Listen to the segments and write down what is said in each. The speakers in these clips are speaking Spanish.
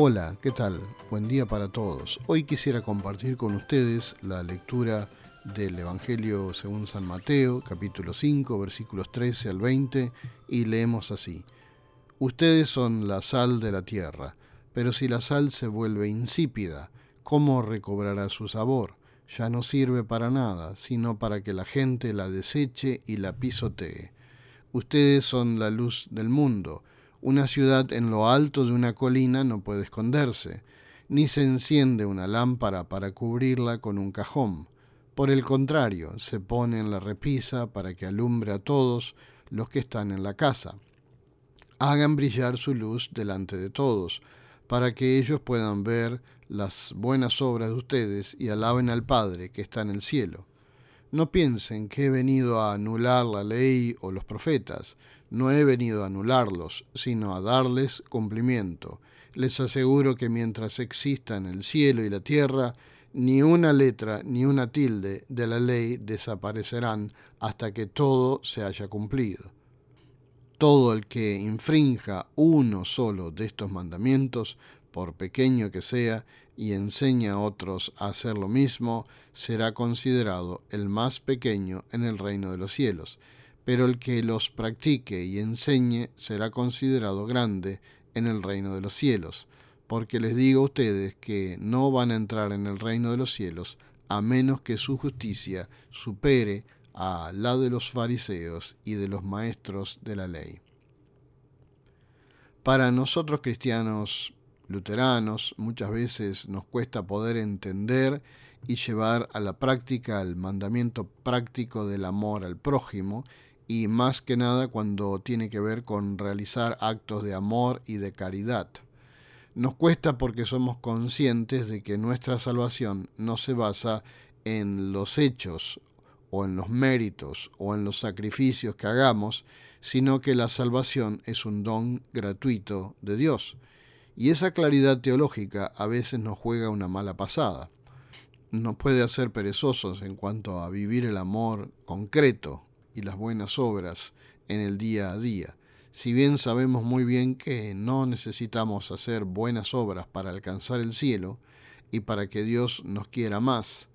Hola, ¿qué tal? Buen día para todos. Hoy quisiera compartir con ustedes la lectura del Evangelio según San Mateo, capítulo 5, versículos 13 al 20, y leemos así. Ustedes son la sal de la tierra, pero si la sal se vuelve insípida, ¿cómo recobrará su sabor? Ya no sirve para nada, sino para que la gente la deseche y la pisotee. Ustedes son la luz del mundo. Una ciudad en lo alto de una colina no puede esconderse, ni se enciende una lámpara para cubrirla con un cajón. Por el contrario, se pone en la repisa para que alumbre a todos los que están en la casa. Hagan brillar su luz delante de todos, para que ellos puedan ver las buenas obras de ustedes y alaben al Padre que está en el cielo. No piensen que he venido a anular la ley o los profetas. No he venido a anularlos, sino a darles cumplimiento. Les aseguro que mientras existan el cielo y la tierra, ni una letra ni una tilde de la ley desaparecerán hasta que todo se haya cumplido. Todo el que infrinja uno solo de estos mandamientos, por pequeño que sea, y enseña a otros a hacer lo mismo, será considerado el más pequeño en el reino de los cielos, pero el que los practique y enseñe será considerado grande en el reino de los cielos, porque les digo a ustedes que no van a entrar en el reino de los cielos a menos que su justicia supere a la de los fariseos y de los maestros de la ley. Para nosotros cristianos luteranos muchas veces nos cuesta poder entender y llevar a la práctica el mandamiento práctico del amor al prójimo y más que nada cuando tiene que ver con realizar actos de amor y de caridad. Nos cuesta porque somos conscientes de que nuestra salvación no se basa en los hechos o en los méritos o en los sacrificios que hagamos, sino que la salvación es un don gratuito de Dios y esa claridad teológica a veces nos juega una mala pasada. Nos puede hacer perezosos en cuanto a vivir el amor concreto y las buenas obras en el día a día. Si bien sabemos muy bien que no necesitamos hacer buenas obras para alcanzar el cielo y para que Dios nos quiera más,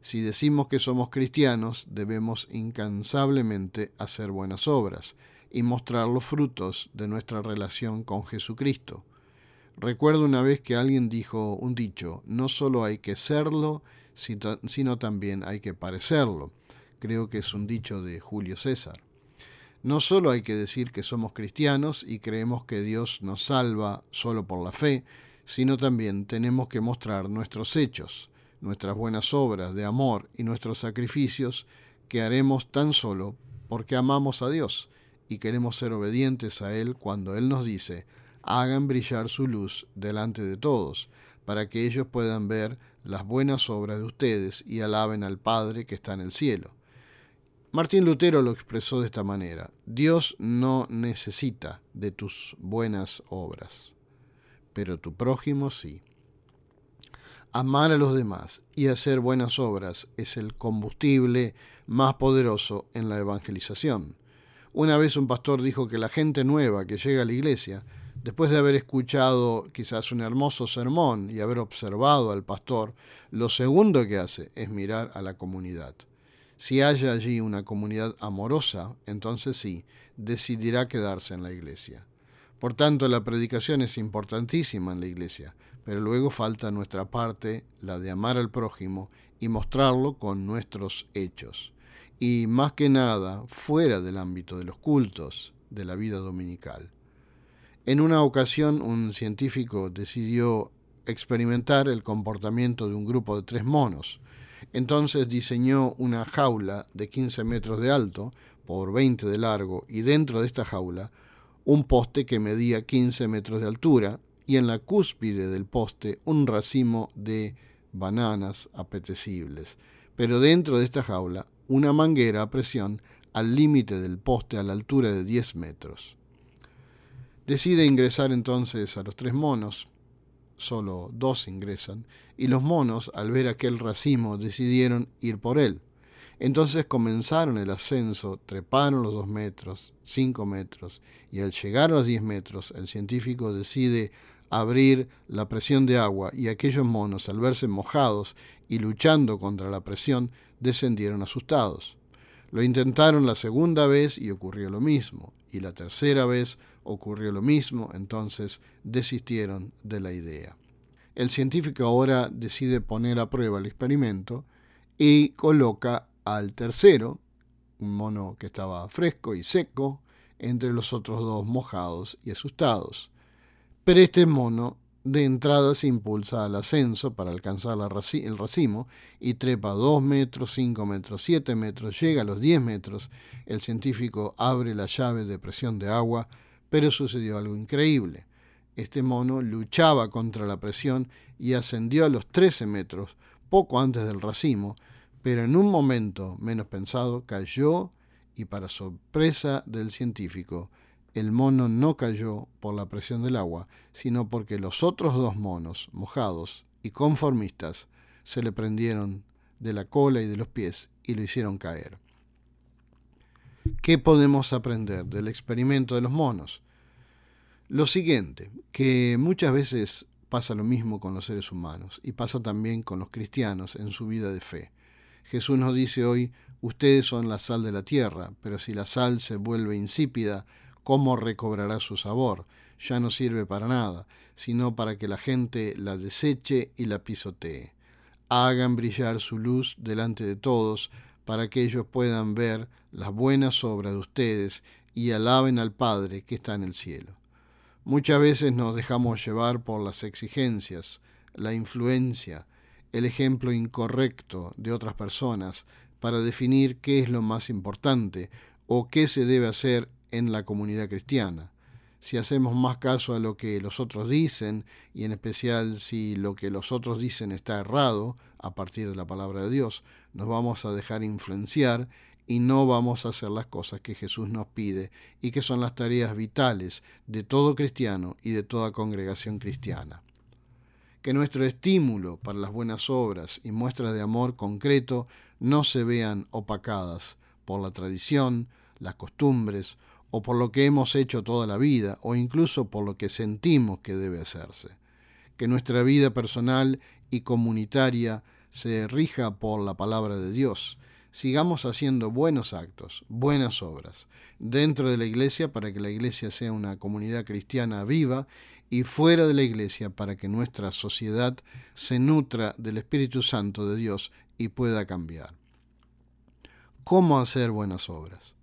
si decimos que somos cristianos, debemos incansablemente hacer buenas obras y mostrar los frutos de nuestra relación con Jesucristo Recuerdo una vez que alguien dijo un dicho, no solo hay que serlo, sino también hay que parecerlo. Creo que es un dicho de Julio César. No solo hay que decir que somos cristianos y creemos que Dios nos salva solo por la fe, sino también tenemos que mostrar nuestros hechos, nuestras buenas obras de amor y nuestros sacrificios que haremos tan solo porque amamos a Dios y queremos ser obedientes a Él cuando Él nos dice, hagan brillar su luz delante de todos, para que ellos puedan ver las buenas obras de ustedes y alaben al Padre que está en el cielo. Martín Lutero lo expresó de esta manera, Dios no necesita de tus buenas obras, pero tu prójimo sí. Amar a los demás y hacer buenas obras es el combustible más poderoso en la evangelización. Una vez un pastor dijo que la gente nueva que llega a la iglesia Después de haber escuchado quizás un hermoso sermón y haber observado al pastor, lo segundo que hace es mirar a la comunidad. Si hay allí una comunidad amorosa, entonces sí, decidirá quedarse en la iglesia. Por tanto, la predicación es importantísima en la iglesia, pero luego falta nuestra parte, la de amar al prójimo y mostrarlo con nuestros hechos. Y más que nada, fuera del ámbito de los cultos, de la vida dominical. En una ocasión un científico decidió experimentar el comportamiento de un grupo de tres monos. Entonces diseñó una jaula de 15 metros de alto por 20 de largo y dentro de esta jaula un poste que medía 15 metros de altura y en la cúspide del poste un racimo de bananas apetecibles. Pero dentro de esta jaula una manguera a presión al límite del poste a la altura de 10 metros. Decide ingresar entonces a los tres monos, solo dos ingresan, y los monos, al ver aquel racimo, decidieron ir por él. Entonces comenzaron el ascenso, treparon los dos metros, cinco metros, y al llegar a los diez metros, el científico decide abrir la presión de agua y aquellos monos, al verse mojados y luchando contra la presión, descendieron asustados. Lo intentaron la segunda vez y ocurrió lo mismo, y la tercera vez ocurrió lo mismo, entonces desistieron de la idea. El científico ahora decide poner a prueba el experimento y coloca al tercero, un mono que estaba fresco y seco, entre los otros dos mojados y asustados. Pero este mono de entrada se impulsa al ascenso para alcanzar el racimo y trepa 2 metros, 5 metros, 7 metros, llega a los 10 metros. El científico abre la llave de presión de agua, pero sucedió algo increíble. Este mono luchaba contra la presión y ascendió a los 13 metros, poco antes del racimo, pero en un momento menos pensado cayó y para sorpresa del científico, el mono no cayó por la presión del agua, sino porque los otros dos monos, mojados y conformistas, se le prendieron de la cola y de los pies y lo hicieron caer. ¿Qué podemos aprender del experimento de los monos? Lo siguiente, que muchas veces pasa lo mismo con los seres humanos y pasa también con los cristianos en su vida de fe. Jesús nos dice hoy, ustedes son la sal de la tierra, pero si la sal se vuelve insípida, ¿cómo recobrará su sabor? Ya no sirve para nada, sino para que la gente la deseche y la pisotee. Hagan brillar su luz delante de todos, para que ellos puedan ver las buenas obras de ustedes y alaben al Padre que está en el cielo. Muchas veces nos dejamos llevar por las exigencias, la influencia, el ejemplo incorrecto de otras personas para definir qué es lo más importante o qué se debe hacer en la comunidad cristiana. Si hacemos más caso a lo que los otros dicen, y en especial si lo que los otros dicen está errado, a partir de la palabra de Dios, nos vamos a dejar influenciar y no vamos a hacer las cosas que Jesús nos pide y que son las tareas vitales de todo cristiano y de toda congregación cristiana. Que nuestro estímulo para las buenas obras y muestras de amor concreto no se vean opacadas por la tradición, las costumbres o por lo que hemos hecho toda la vida, o incluso por lo que sentimos que debe hacerse. Que nuestra vida personal y comunitaria se rija por la palabra de Dios. Sigamos haciendo buenos actos, buenas obras, dentro de la iglesia para que la iglesia sea una comunidad cristiana viva y fuera de la iglesia para que nuestra sociedad se nutra del Espíritu Santo de Dios y pueda cambiar. ¿Cómo hacer buenas obras?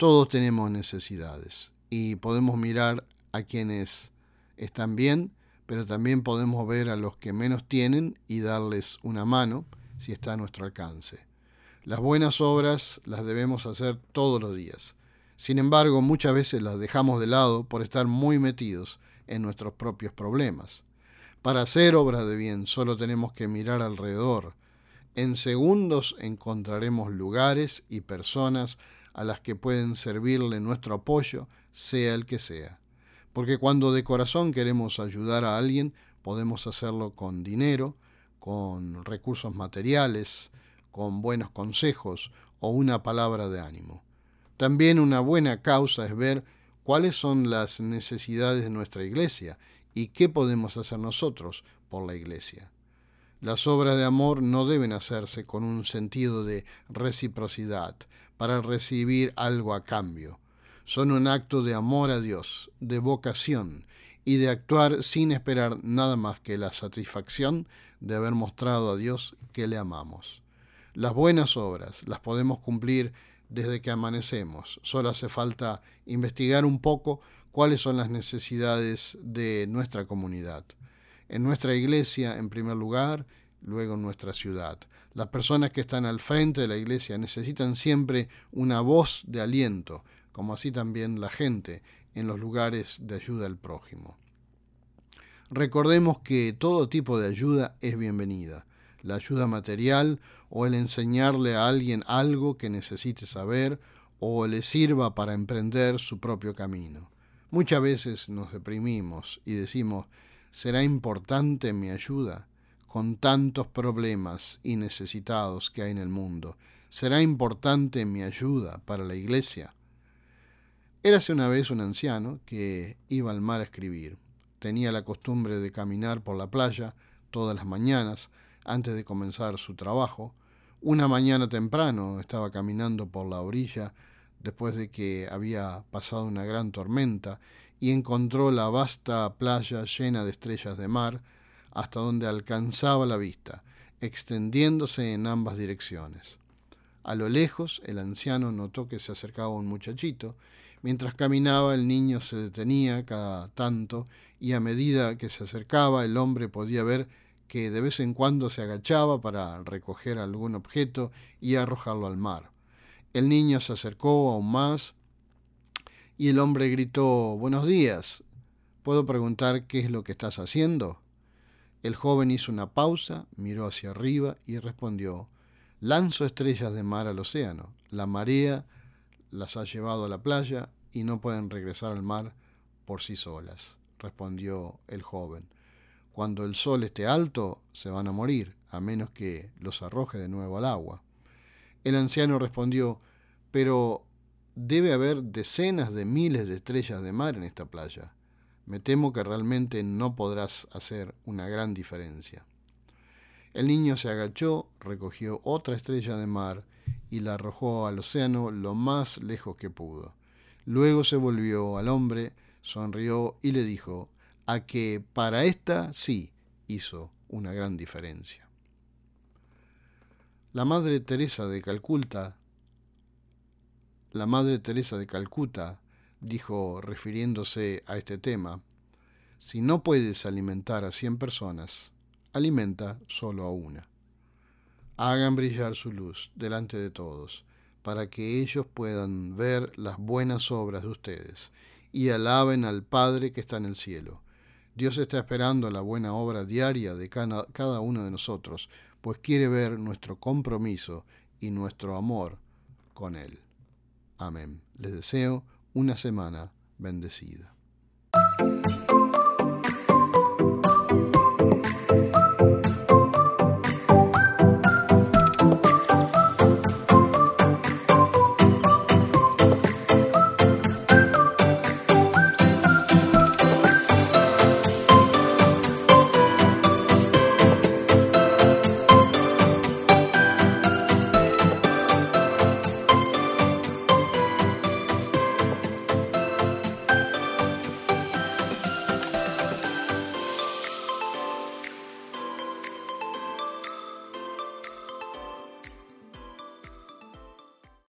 Todos tenemos necesidades y podemos mirar a quienes están bien, pero también podemos ver a los que menos tienen y darles una mano si está a nuestro alcance. Las buenas obras las debemos hacer todos los días. Sin embargo, muchas veces las dejamos de lado por estar muy metidos en nuestros propios problemas. Para hacer obras de bien solo tenemos que mirar alrededor. En segundos encontraremos lugares y personas a las que pueden servirle nuestro apoyo, sea el que sea. Porque cuando de corazón queremos ayudar a alguien, podemos hacerlo con dinero, con recursos materiales, con buenos consejos o una palabra de ánimo. También una buena causa es ver cuáles son las necesidades de nuestra iglesia y qué podemos hacer nosotros por la iglesia. Las obras de amor no deben hacerse con un sentido de reciprocidad, para recibir algo a cambio. Son un acto de amor a Dios, de vocación y de actuar sin esperar nada más que la satisfacción de haber mostrado a Dios que le amamos. Las buenas obras las podemos cumplir desde que amanecemos. Solo hace falta investigar un poco cuáles son las necesidades de nuestra comunidad. En nuestra iglesia, en primer lugar, luego en nuestra ciudad. Las personas que están al frente de la iglesia necesitan siempre una voz de aliento, como así también la gente en los lugares de ayuda al prójimo. Recordemos que todo tipo de ayuda es bienvenida. La ayuda material o el enseñarle a alguien algo que necesite saber o le sirva para emprender su propio camino. Muchas veces nos deprimimos y decimos, ¿será importante mi ayuda? con tantos problemas y necesitados que hay en el mundo? ¿Será importante mi ayuda para la iglesia? Érase una vez un anciano que iba al mar a escribir. tenía la costumbre de caminar por la playa todas las mañanas antes de comenzar su trabajo. Una mañana temprano estaba caminando por la orilla después de que había pasado una gran tormenta y encontró la vasta playa llena de estrellas de mar hasta donde alcanzaba la vista, extendiéndose en ambas direcciones. A lo lejos el anciano notó que se acercaba un muchachito. Mientras caminaba el niño se detenía cada tanto y a medida que se acercaba el hombre podía ver que de vez en cuando se agachaba para recoger algún objeto y arrojarlo al mar. El niño se acercó aún más y el hombre gritó Buenos días. ¿Puedo preguntar qué es lo que estás haciendo? El joven hizo una pausa, miró hacia arriba y respondió Lanzo estrellas de mar al océano. La marea las ha llevado a la playa y no pueden regresar al mar por sí solas, respondió el joven. Cuando el sol esté alto, se van a morir, a menos que los arroje de nuevo al agua. El anciano respondió, pero debe haber decenas de miles de estrellas de mar en esta playa. Me temo que realmente no podrás hacer una gran diferencia. El niño se agachó, recogió otra estrella de mar y la arrojó al océano lo más lejos que pudo. Luego se volvió al hombre, sonrió y le dijo, a que para esta sí hizo una gran diferencia. La Madre Teresa de Calcuta, la Madre Teresa de Calcuta dijo refiriéndose a este tema, si no puedes alimentar a cien personas, alimenta solo a una. Hagan brillar su luz delante de todos, para que ellos puedan ver las buenas obras de ustedes y alaben al Padre que está en el cielo. Dios está esperando la buena obra diaria de cada uno de nosotros, pues quiere ver nuestro compromiso y nuestro amor con Él. Amén. Les deseo una semana bendecida.